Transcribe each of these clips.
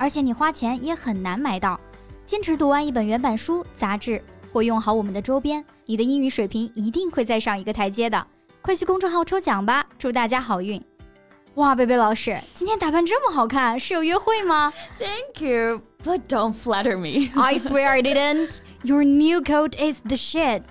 而且你花钱也很难买到。坚持读完一本原版书、杂志，或用好我们的周边，你的英语水平一定会再上一个台阶的。快去公众号抽奖吧，祝大家好运！哇，贝贝老师今天打扮这么好看，是有约会吗？Thank you, but don't flatter me. I swear I didn't. Your new coat is the shit.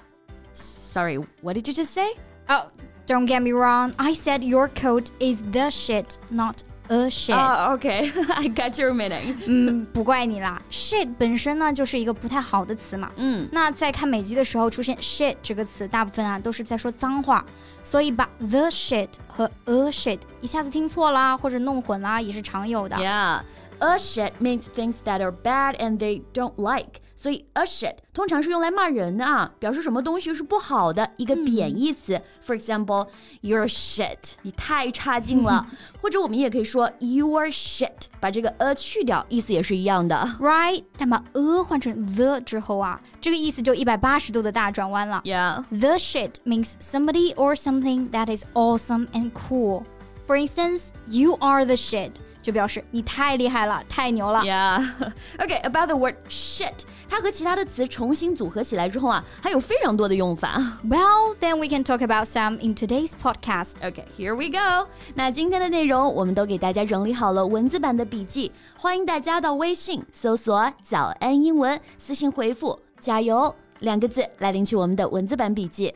Sorry, what did you just say? Oh. Don't get me wrong, I said your coat is the shit, not a shit. Oh, okay, I got your meaning. 嗯，不怪你啦。shit 本身呢就是一个不太好的词嘛。嗯，那在看美剧的时候出现 shit 这个词，大部分啊都是在说脏话，所以把 the shit 和 a shit 一下子听错啦，或者弄混啦，也是常有的。Yeah, a shit means things that are bad and they don't like. 所以 a shit 通常是用来骂人的啊，表示什么东西是不好的一个贬义词。嗯、For example, you're shit，你太差劲了。或者我们也可以说 you are shit，把这个 a 去掉，意思也是一样的。Right？但把 a 换成 the 之后啊，这个意思就一百八十度的大转弯了。Yeah. The shit means somebody or something that is awesome and cool. For instance, you are the shit. 就表示你太厉害了，太牛了。Yeah. Okay, about the word shit，它和其他的词重新组合起来之后啊，还有非常多的用法。Well, then we can talk about some in today's podcast. Okay, here we go. 那今天的内容我们都给大家整理好了文字版的笔记，欢迎大家到微信搜索“早安英文”，私信回复“加油”两个字来领取我们的文字版笔记。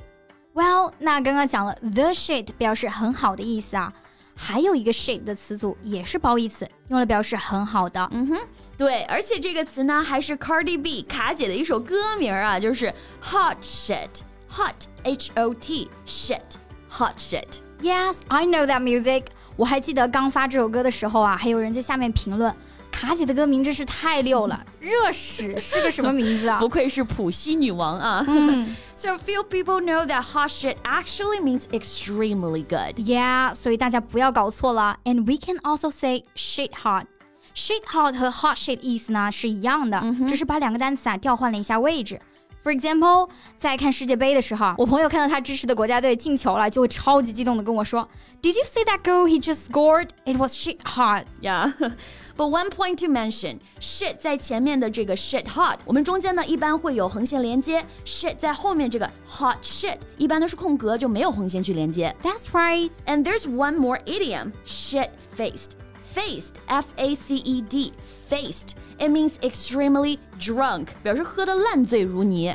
Well，那刚刚讲了 the shit 表示很好的意思啊。还有一个 shit 的词组也是褒义词，用来表示很好的。嗯哼，对，而且这个词呢还是 Cardi B 卡姐的一首歌名啊，就是 hot shit，hot h o t shit，hot shit。Yes, I know that music。我还记得刚发这首歌的时候啊，还有人在下面评论。卡姐的歌名真是太溜了，热屎是个什么名字啊？不愧是普西女王啊！嗯，So few people know that hot shit actually means extremely good. Yeah，所以大家不要搞错了。And we can also say shit hot. Shit hot 和 hot shit 意思呢是一样的，只是把两个单词啊调换了一下位置。 For example，在看世界杯的时候，我朋友看到他支持的国家队进球了，就会超级激动的跟我说：“Did you see that goal he just scored? It was shit hot.” Yeah. But one point to mention, shit 在前面的这个 shit hot，我们中间呢一般会有横线连接，shit 在后面这个 hot shit 一般都是空格，就没有横线去连接。 That's right. And there's one more idiom, shit faced. Faced, F A C E D, faced. It means extremely drunk，表示喝得烂醉如泥。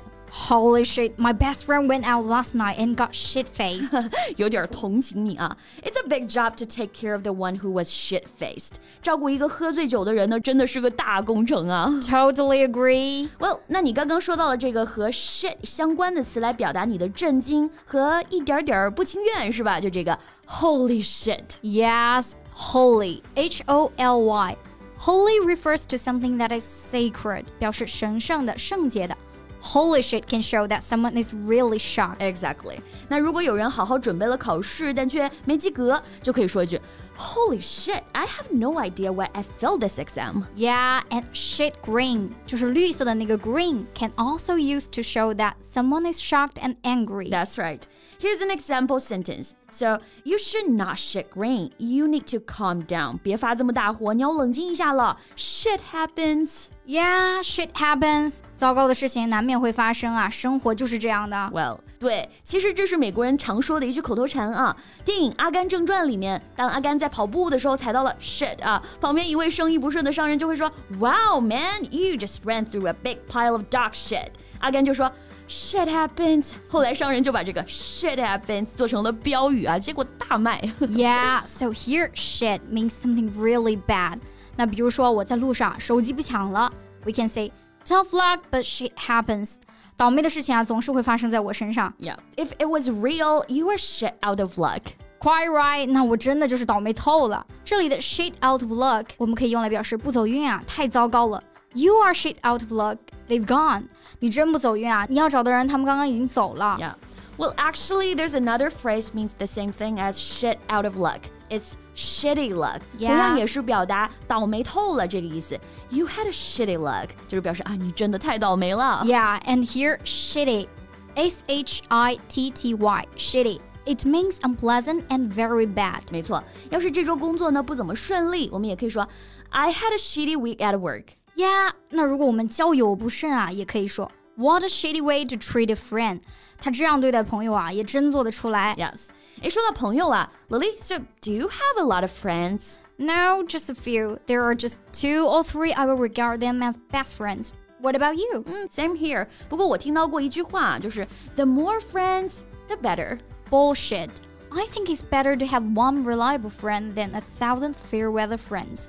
Holy shit! My best friend went out last night and got shit faced. 有点同情你啊。It's a big job to take care of the one who was shit faced。照顾一个喝醉酒的人呢，真的是个大工程啊。 totally agree. Well，那你刚刚说到了这个和 shit 相关的词来表达你的震惊和一点点不情愿，是吧？就这个 holy shit。 Yes, holy. H O L Y. Holy refers to something that is sacred，表示神圣的、圣洁的。Holy shit can show that someone is really shocked. Exactly。那如果有人好好准备了考试，但却没及格，就可以说一句 Holy shit! I have no idea why I failed this exam. Yeah, and shit green 就是绿色的那个 green can also use to show that someone is shocked and angry. That's right. Here's an example sentence. So you should not shit green. You need to calm down. 别发这么大火，你要冷静一下了。Shit happens. Yeah, shit happens. 糟糕的事情难免会发生啊，生活就是这样的。Well，对，其实这是美国人常说的一句口头禅啊。电影《阿甘正传》里面，当阿甘在跑步的时候踩到了 shit 啊，旁边一位生意不顺的商人就会说，Wow man, you just ran through a big pile of dog shit。阿甘就说。Shit happens。后来商人就把这个 shit happens 做成了标语啊，结果大卖。 Yeah, so here shit means something really bad. 那比如说我在路上手机不抢了，we can say tough luck, but shit happens. 倒霉的事情啊，总是会发生在我身上。 Yeah, if it was real, you were shit out of luck. Quite right，那我真的就是倒霉透了。 这里的 shit out of luck 我们可以用来表示不走运啊，太糟糕了。 You are shit out of luck. They've gone. 你真不走运啊！你要找的人，他们刚刚已经走了。 Yeah. Well, actually, there's another phrase means the same thing as shit out of luck. It's shitty luck. Yeah. 同样也是表达倒霉透了这个意思。You had a shitty luck，就是表示啊，你真的太倒霉了。 Yeah, and here shitty, S H I T T Y, shitty. It means unpleasant and very bad. 没错，要是这周工作呢不怎么顺利，我们也可以说 I had a shitty week at work. Yeah，那如果我们交友不慎啊，也可以说 What a shitty way to treat a friend。他这样对待朋友啊，也真做得出来。 Yes. 诶，说到朋友啊，Lily，so do you have a lot of friends? No, just a few. There are just two or three I will regard them as best friends. What about you? 嗯，same here。不过我听到过一句话，就是 the more friends, the better。 Bullshit. I think it's better to have one reliable friend than a thousand fair weather friends.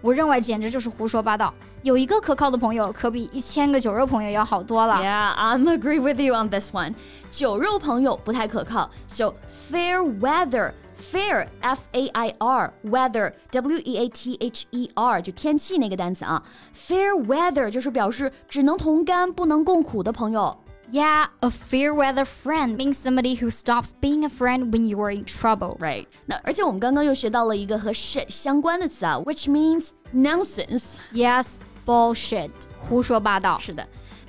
我认为简直就是胡说八道。有一个可靠的朋友，可比一千个酒肉朋友要好多了。 Yeah, I'm agree with you on this one. 酒肉朋友不太可靠，so fair weather. Fair, F-A-I-R, weather, W-E-A-T-H-E-R，就天气那个单词啊。Fair weather 就是表示只能同甘不能共苦的朋友。 Yeah, a fair weather friend means somebody who stops being a friend when you are in trouble. Right. 那而且我们刚刚又学到了一个和 shit 相关的词啊，which means nonsense。 Yes, bullshit. 胡说八道。是的。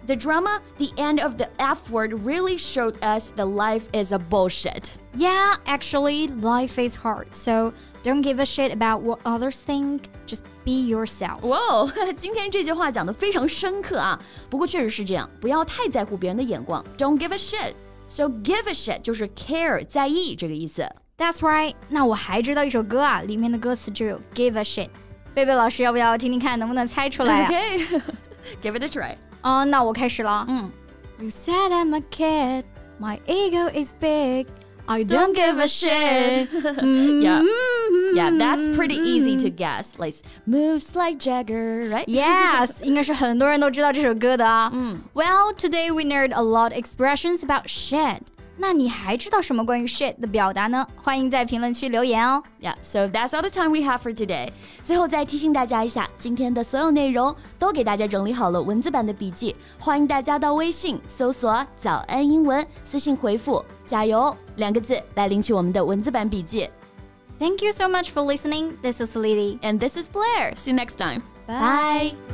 The drama, the end of the F word, really showed us that life is a bullshit. Yeah, actually, life is hard, so don't give a shit about what others think. Just be yourself. 哇哦，今天这句话讲的非常深刻啊。不过确实是这样，不要太在乎别人的眼光。Don't give a shit. So give a shit 就是 care 在意这个意思。 That's right. 那我还知道一首歌啊，里面的歌词就有 give a shit。贝贝老师，要不要听听看，能不能猜出来啊？ Okay, give it a try. 啊、那我开始了。嗯 You said I'm a kid, my ego is big. I don't give a shit. Yeah, yeah, that's pretty easy to guess. Like moves like Jagger, right? Yes，应该是很多人都知道这首歌的啊。嗯，Well, today we learned a lot of expressions about shit. 那你还知道什么关于 shit 的表达呢？欢迎在评论区留言哦。Yeah, so that's all the time we have for today. 最后再提醒大家一下，今天的所有内容都给大家整理好了文字版的笔记，欢迎大家到微信搜索“早安英文”，私信回复“加油”两个字来领取我们的文字版笔记。Thank you so much for listening. This is Lily. And this is Blair. See you next time. Bye.